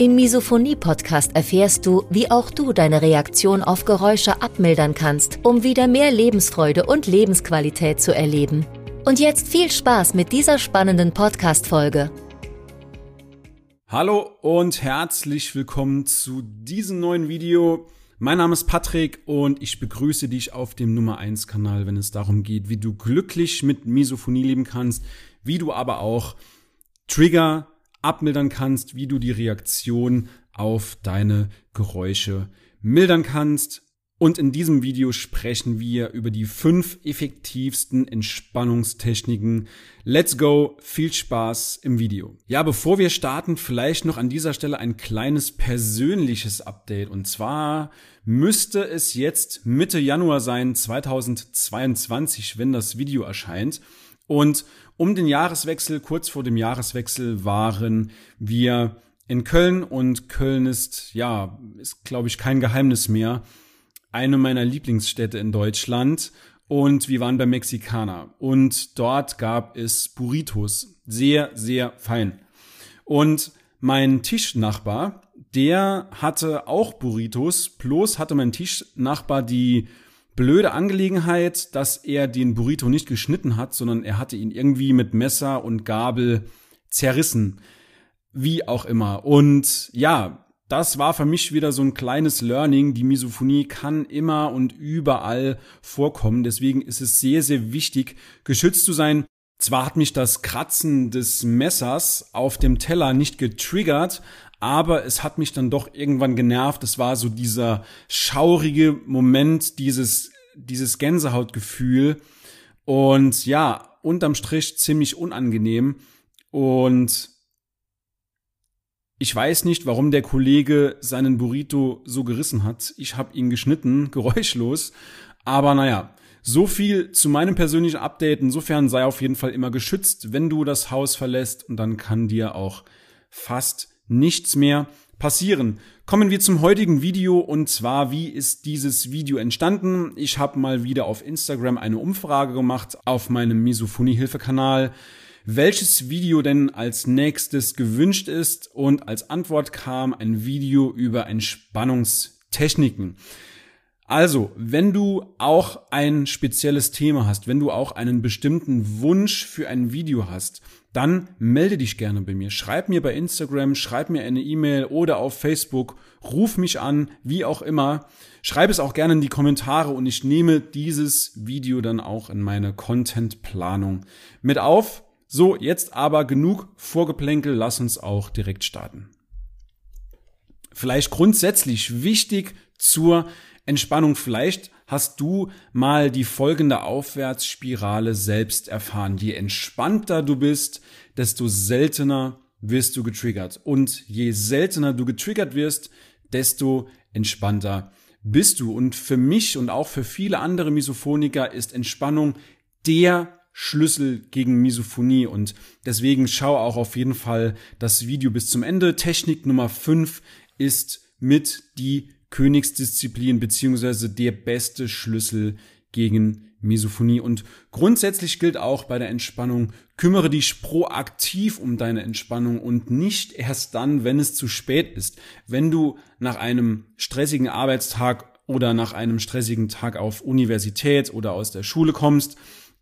Im Misophonie-Podcast erfährst du, wie auch du deine Reaktion auf Geräusche abmildern kannst, um wieder mehr Lebensfreude und Lebensqualität zu erleben. Und jetzt viel Spaß mit dieser spannenden Podcast-Folge. Hallo und herzlich willkommen zu diesem neuen Video. Mein Name ist Patrick und ich begrüße dich auf dem Nummer 1 Kanal, wenn es darum geht, wie du glücklich mit Misophonie leben kannst, wie du aber auch Trigger abmildern kannst, wie du die Reaktion auf deine Geräusche mildern kannst. Und in diesem Video sprechen wir über die fünf effektivsten Entspannungstechniken. Let's go, viel Spaß im Video. Ja, bevor wir starten, vielleicht noch an dieser Stelle ein kleines persönliches Update. Und zwar müsste es jetzt Mitte Januar sein, 2022, wenn das Video erscheint. Und um den Jahreswechsel, kurz vor dem Jahreswechsel, waren wir in Köln und Köln ist, ja, ist glaube ich kein Geheimnis mehr, eine meiner Lieblingsstädte in Deutschland. Und wir waren bei Mexikaner. Und dort gab es Burritos, sehr, sehr fein. Und mein Tischnachbar, der hatte auch Burritos, bloß hatte mein Tischnachbar die blöde Angelegenheit, dass er den Burrito nicht geschnitten hat, sondern er hatte ihn irgendwie mit Messer und Gabel zerrissen. Wie auch immer. Und ja, das war für mich wieder so ein kleines Learning. Die Misophonie kann immer und überall vorkommen. Deswegen ist es sehr, sehr wichtig, geschützt zu sein. Zwar hat mich das Kratzen des Messers auf dem Teller nicht getriggert, aber es hat mich dann doch irgendwann genervt. Es war so dieser schaurige Moment, dieses, dieses Gänsehautgefühl und ja, unterm Strich ziemlich unangenehm und ich weiß nicht, warum der Kollege seinen Burrito so gerissen hat. Ich habe ihn geschnitten, geräuschlos. Aber naja, so viel zu meinem persönlichen Update. Insofern sei auf jeden Fall immer geschützt, wenn du das Haus verlässt. Und dann kann dir auch fast nichts mehr passieren. Kommen wir zum heutigen Video und zwar, wie ist dieses Video entstanden? Ich habe mal wieder auf Instagram eine Umfrage gemacht auf meinem Misophonie-Hilfe-Kanal, welches Video denn als nächstes gewünscht ist und als Antwort kam ein Video über Entspannungstechniken. Also, wenn du auch ein spezielles Thema hast, wenn du auch einen bestimmten Wunsch für ein Video hast, dann melde dich gerne bei mir. Schreib mir bei Instagram, schreib mir eine E-Mail oder auf Facebook, ruf mich an, wie auch immer. Schreib es auch gerne in die Kommentare und ich nehme dieses Video dann auch in meine Contentplanung mit auf. So, jetzt aber genug Vorgeplänkel, lass uns auch direkt starten. Vielleicht grundsätzlich wichtig zur Entspannung. Vielleicht hast du mal die folgende Aufwärtsspirale selbst erfahren. Je entspannter du bist, desto seltener wirst du getriggert. Und je seltener du getriggert wirst, desto entspannter bist du. Und für mich und auch für viele andere Misophoniker ist Entspannung der Schlüssel gegen Misophonie und deswegen schau auch auf jeden Fall das Video bis zum Ende. Technik Nummer 5 ist mit die Königsdisziplin beziehungsweise der beste Schlüssel gegen Misophonie. Und grundsätzlich gilt auch bei der Entspannung, kümmere dich proaktiv um deine Entspannung und nicht erst dann, wenn es zu spät ist. Wenn du nach einem stressigen Arbeitstag oder nach einem stressigen Tag auf Universität oder aus der Schule kommst,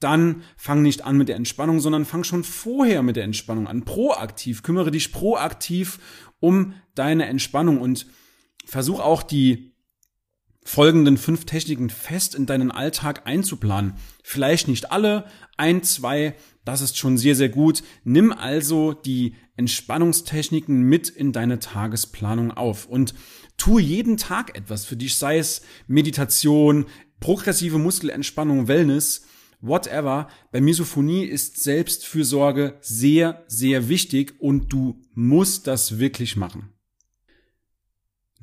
dann fang nicht an mit der Entspannung, sondern fang schon vorher mit der Entspannung an. Proaktiv, kümmere dich proaktiv um deine Entspannung und versuch auch die folgenden fünf Techniken fest in deinen Alltag einzuplanen. Vielleicht nicht alle, ein, zwei, das ist schon sehr, sehr gut. Nimm also die Entspannungstechniken mit in deine Tagesplanung auf und tu jeden Tag etwas für dich, sei es Meditation, progressive Muskelentspannung, Wellness, whatever. Bei Misophonie ist Selbstfürsorge sehr, sehr wichtig und du musst das wirklich machen.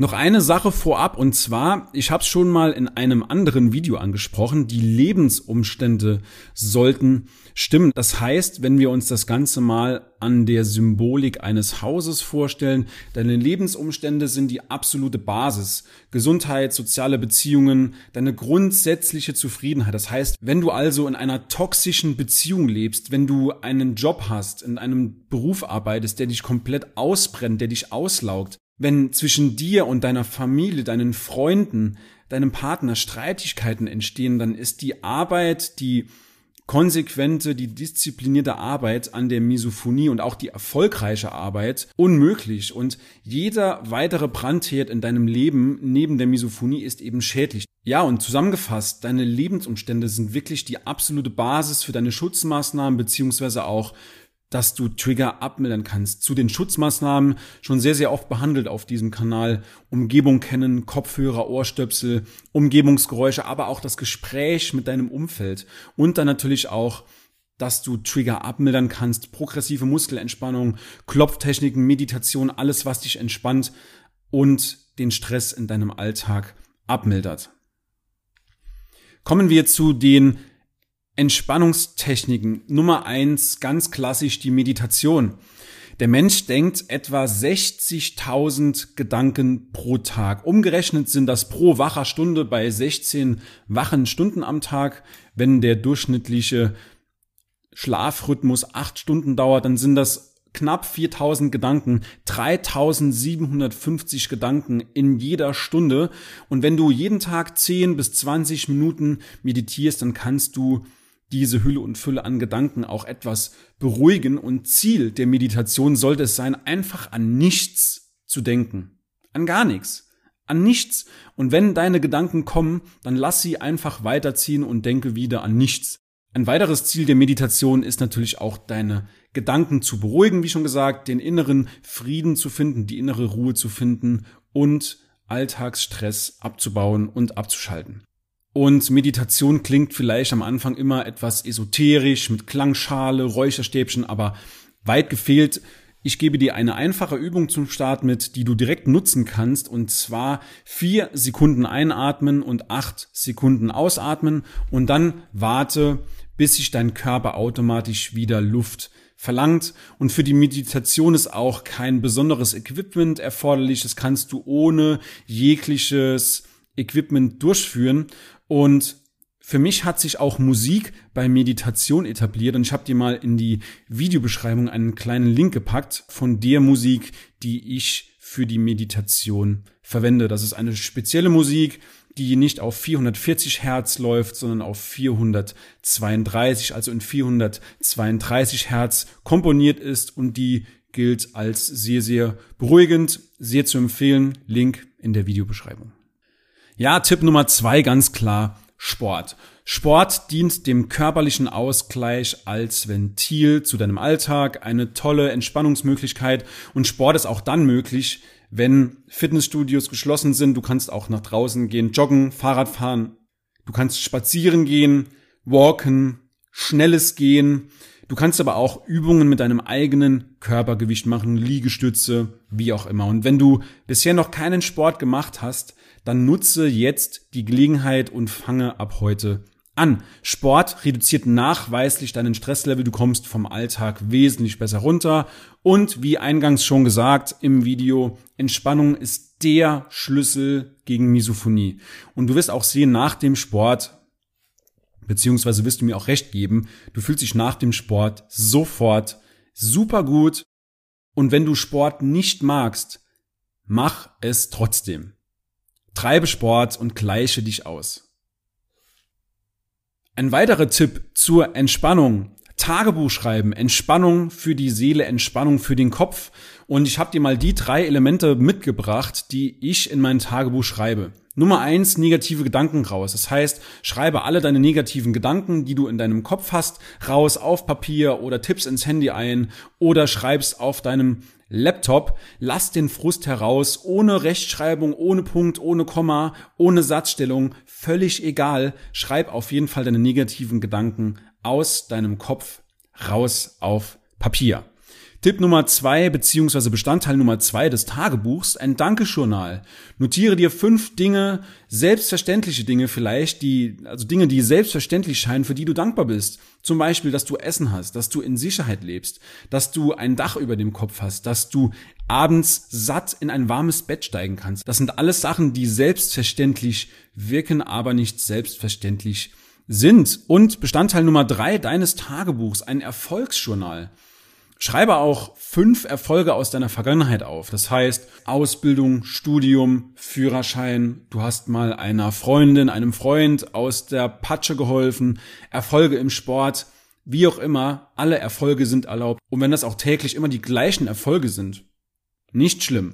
Noch eine Sache vorab und zwar, ich habe es schon mal in einem anderen Video angesprochen, die Lebensumstände sollten stimmen. Das heißt, wenn wir uns das Ganze mal an der Symbolik eines Hauses vorstellen, deine Lebensumstände sind die absolute Basis. Gesundheit, soziale Beziehungen, deine grundsätzliche Zufriedenheit. Das heißt, wenn du also in einer toxischen Beziehung lebst, wenn du einen Job hast, in einem Beruf arbeitest, der dich komplett ausbrennt, der dich auslaugt, wenn zwischen dir und deiner Familie, deinen Freunden, deinem Partner Streitigkeiten entstehen, dann ist die Arbeit, die konsequente, die disziplinierte Arbeit an der Misophonie und auch die erfolgreiche Arbeit unmöglich. Und jeder weitere Brandherd in deinem Leben neben der Misophonie ist eben schädlich. Ja, und zusammengefasst, deine Lebensumstände sind wirklich die absolute Basis für deine Schutzmaßnahmen beziehungsweise auch dass du Trigger abmildern kannst. Zu den Schutzmaßnahmen schon sehr, sehr oft behandelt auf diesem Kanal. Umgebung kennen, Kopfhörer, Ohrstöpsel, Umgebungsgeräusche, aber auch das Gespräch mit deinem Umfeld. Und dann natürlich auch, dass du Trigger abmildern kannst, progressive Muskelentspannung, Klopftechniken, Meditation, alles, was dich entspannt und den Stress in deinem Alltag abmildert. Kommen wir zu den Entspannungstechniken. Nummer eins, ganz klassisch die Meditation. Der Mensch denkt etwa 60.000 Gedanken pro Tag. Umgerechnet sind das pro wacher Stunde bei 16 wachen Stunden am Tag. Wenn der durchschnittliche Schlafrhythmus acht Stunden dauert, dann sind das knapp 4000 Gedanken, 3750 Gedanken in jeder Stunde. Und wenn du jeden Tag 10 bis 20 Minuten meditierst, dann kannst du diese Hülle und Fülle an Gedanken auch etwas beruhigen und Ziel der Meditation sollte es sein, einfach an nichts zu denken. An gar nichts. An nichts. Und wenn deine Gedanken kommen, dann lass sie einfach weiterziehen und denke wieder an nichts. Ein weiteres Ziel der Meditation ist natürlich auch deine Gedanken zu beruhigen, wie schon gesagt, den inneren Frieden zu finden, die innere Ruhe zu finden und Alltagsstress abzubauen und abzuschalten. Und Meditation klingt vielleicht am Anfang immer etwas esoterisch mit Klangschale, Räucherstäbchen, aber weit gefehlt. Ich gebe dir eine einfache Übung zum Start mit, die du direkt nutzen kannst, und zwar vier Sekunden einatmen und acht Sekunden ausatmen und dann warte, bis sich dein Körper automatisch wieder Luft verlangt. Und für die Meditation ist auch kein besonderes Equipment erforderlich. Das kannst du ohne jegliches Equipment durchführen. Und für mich hat sich auch Musik bei Meditation etabliert und ich habe dir mal in die Videobeschreibung einen kleinen Link gepackt von der Musik, die ich für die Meditation verwende. Das ist eine spezielle Musik, die nicht auf 440 Hertz läuft, sondern auf 432, also in 432 Hertz komponiert ist und die gilt als sehr, sehr beruhigend, sehr zu empfehlen. Link in der Videobeschreibung. Ja, Tipp Nummer zwei ganz klar, Sport. Sport dient dem körperlichen Ausgleich als Ventil zu deinem Alltag, eine tolle Entspannungsmöglichkeit und Sport ist auch dann möglich, wenn Fitnessstudios geschlossen sind. Du kannst auch nach draußen gehen, joggen, Fahrrad fahren, du kannst spazieren gehen, walken, schnelles Gehen. Du kannst aber auch Übungen mit deinem eigenen Körpergewicht machen, Liegestütze, wie auch immer. Und wenn du bisher noch keinen Sport gemacht hast, dann nutze jetzt die Gelegenheit und fange ab heute an. Sport reduziert nachweislich deinen Stresslevel, du kommst vom Alltag wesentlich besser runter und wie eingangs schon gesagt im Video, Entspannung ist der Schlüssel gegen Misophonie. Und du wirst auch sehen, nach dem Sport, beziehungsweise wirst du mir auch recht geben, du fühlst dich nach dem Sport sofort super gut und wenn du Sport nicht magst, mach es trotzdem. Treibe Sport und gleiche dich aus. Ein weiterer Tipp zur Entspannung. Tagebuch schreiben, Entspannung für die Seele, Entspannung für den Kopf. Und ich habe dir mal die drei Elemente mitgebracht, die ich in mein Tagebuch schreibe. Nummer eins, negative Gedanken raus. Das heißt, schreibe alle deine negativen Gedanken, die du in deinem Kopf hast, raus auf Papier oder tippst ins Handy ein oder schreibst auf deinem Laptop, lass den Frust heraus, ohne Rechtschreibung, ohne Punkt, ohne Komma, ohne Satzstellung, völlig egal. Schreib auf jeden Fall deine negativen Gedanken aus deinem Kopf raus auf Papier. Tipp Nummer zwei beziehungsweise Bestandteil Nummer zwei des Tagebuchs, ein Dankejournal. Notiere dir fünf Dinge, selbstverständliche Dinge vielleicht, die, also Dinge, die selbstverständlich scheinen, für die du dankbar bist. Zum Beispiel, dass du Essen hast, dass du in Sicherheit lebst, dass du ein Dach über dem Kopf hast, dass du abends satt in ein warmes Bett steigen kannst. Das sind alles Sachen, die selbstverständlich wirken, aber nicht selbstverständlich sind. Und Bestandteil Nummer drei deines Tagebuchs, ein Erfolgsjournal. Schreibe auch fünf Erfolge aus deiner Vergangenheit auf. Das heißt, Ausbildung, Studium, Führerschein, du hast mal einer Freundin, einem Freund aus der Patsche geholfen, Erfolge im Sport, wie auch immer, alle Erfolge sind erlaubt. Und wenn das auch täglich immer die gleichen Erfolge sind, nicht schlimm.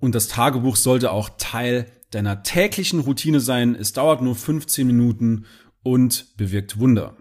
Und das Tagebuch sollte auch Teil deiner täglichen Routine sein. Es dauert nur 15 Minuten und bewirkt Wunder.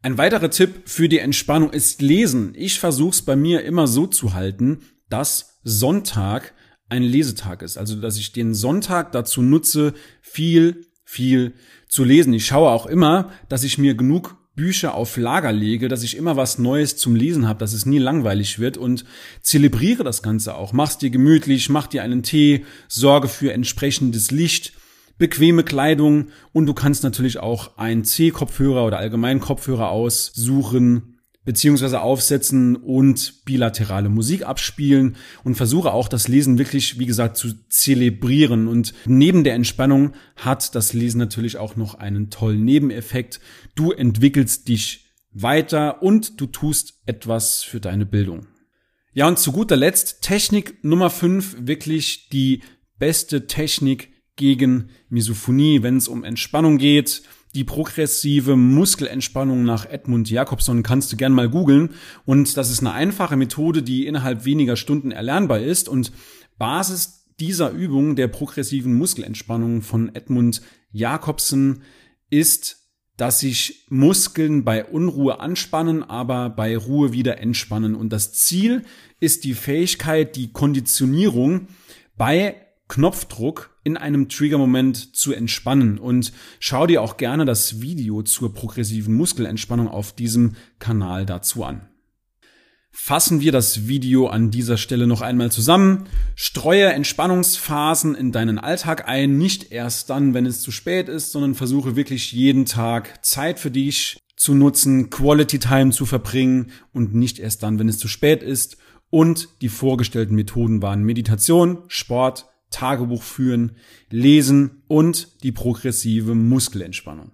Ein weiterer Tipp für die Entspannung ist Lesen. Ich versuche es bei mir immer so zu halten, dass Sonntag ein Lesetag ist. Also, dass ich den Sonntag dazu nutze, viel, viel zu lesen. Ich schaue auch immer, dass ich mir genug Bücher auf Lager lege, dass ich immer was Neues zum Lesen habe, dass es nie langweilig wird und zelebriere das Ganze auch. Mach's dir gemütlich, mach dir einen Tee, sorge für entsprechendes Licht bequeme Kleidung und du kannst natürlich auch einen C-Kopfhörer oder allgemeinen Kopfhörer aussuchen beziehungsweise aufsetzen und bilaterale Musik abspielen und versuche auch das Lesen wirklich, wie gesagt, zu zelebrieren. Und neben der Entspannung hat das Lesen natürlich auch noch einen tollen Nebeneffekt. Du entwickelst dich weiter und du tust etwas für deine Bildung. Ja, und zu guter Letzt Technik Nummer 5, wirklich die beste Technik, gegen Misophonie, wenn es um Entspannung geht. Die progressive Muskelentspannung nach Edmund Jakobson kannst du gern mal googeln. Und das ist eine einfache Methode, die innerhalb weniger Stunden erlernbar ist. Und Basis dieser Übung der progressiven Muskelentspannung von Edmund Jakobson ist, dass sich Muskeln bei Unruhe anspannen, aber bei Ruhe wieder entspannen. Und das Ziel ist die Fähigkeit, die Konditionierung bei Knopfdruck in einem Triggermoment zu entspannen und schau dir auch gerne das Video zur progressiven Muskelentspannung auf diesem Kanal dazu an. Fassen wir das Video an dieser Stelle noch einmal zusammen. Streue Entspannungsphasen in deinen Alltag ein, nicht erst dann, wenn es zu spät ist, sondern versuche wirklich jeden Tag Zeit für dich zu nutzen, Quality Time zu verbringen und nicht erst dann, wenn es zu spät ist. Und die vorgestellten Methoden waren Meditation, Sport, Tagebuch führen, lesen und die progressive Muskelentspannung.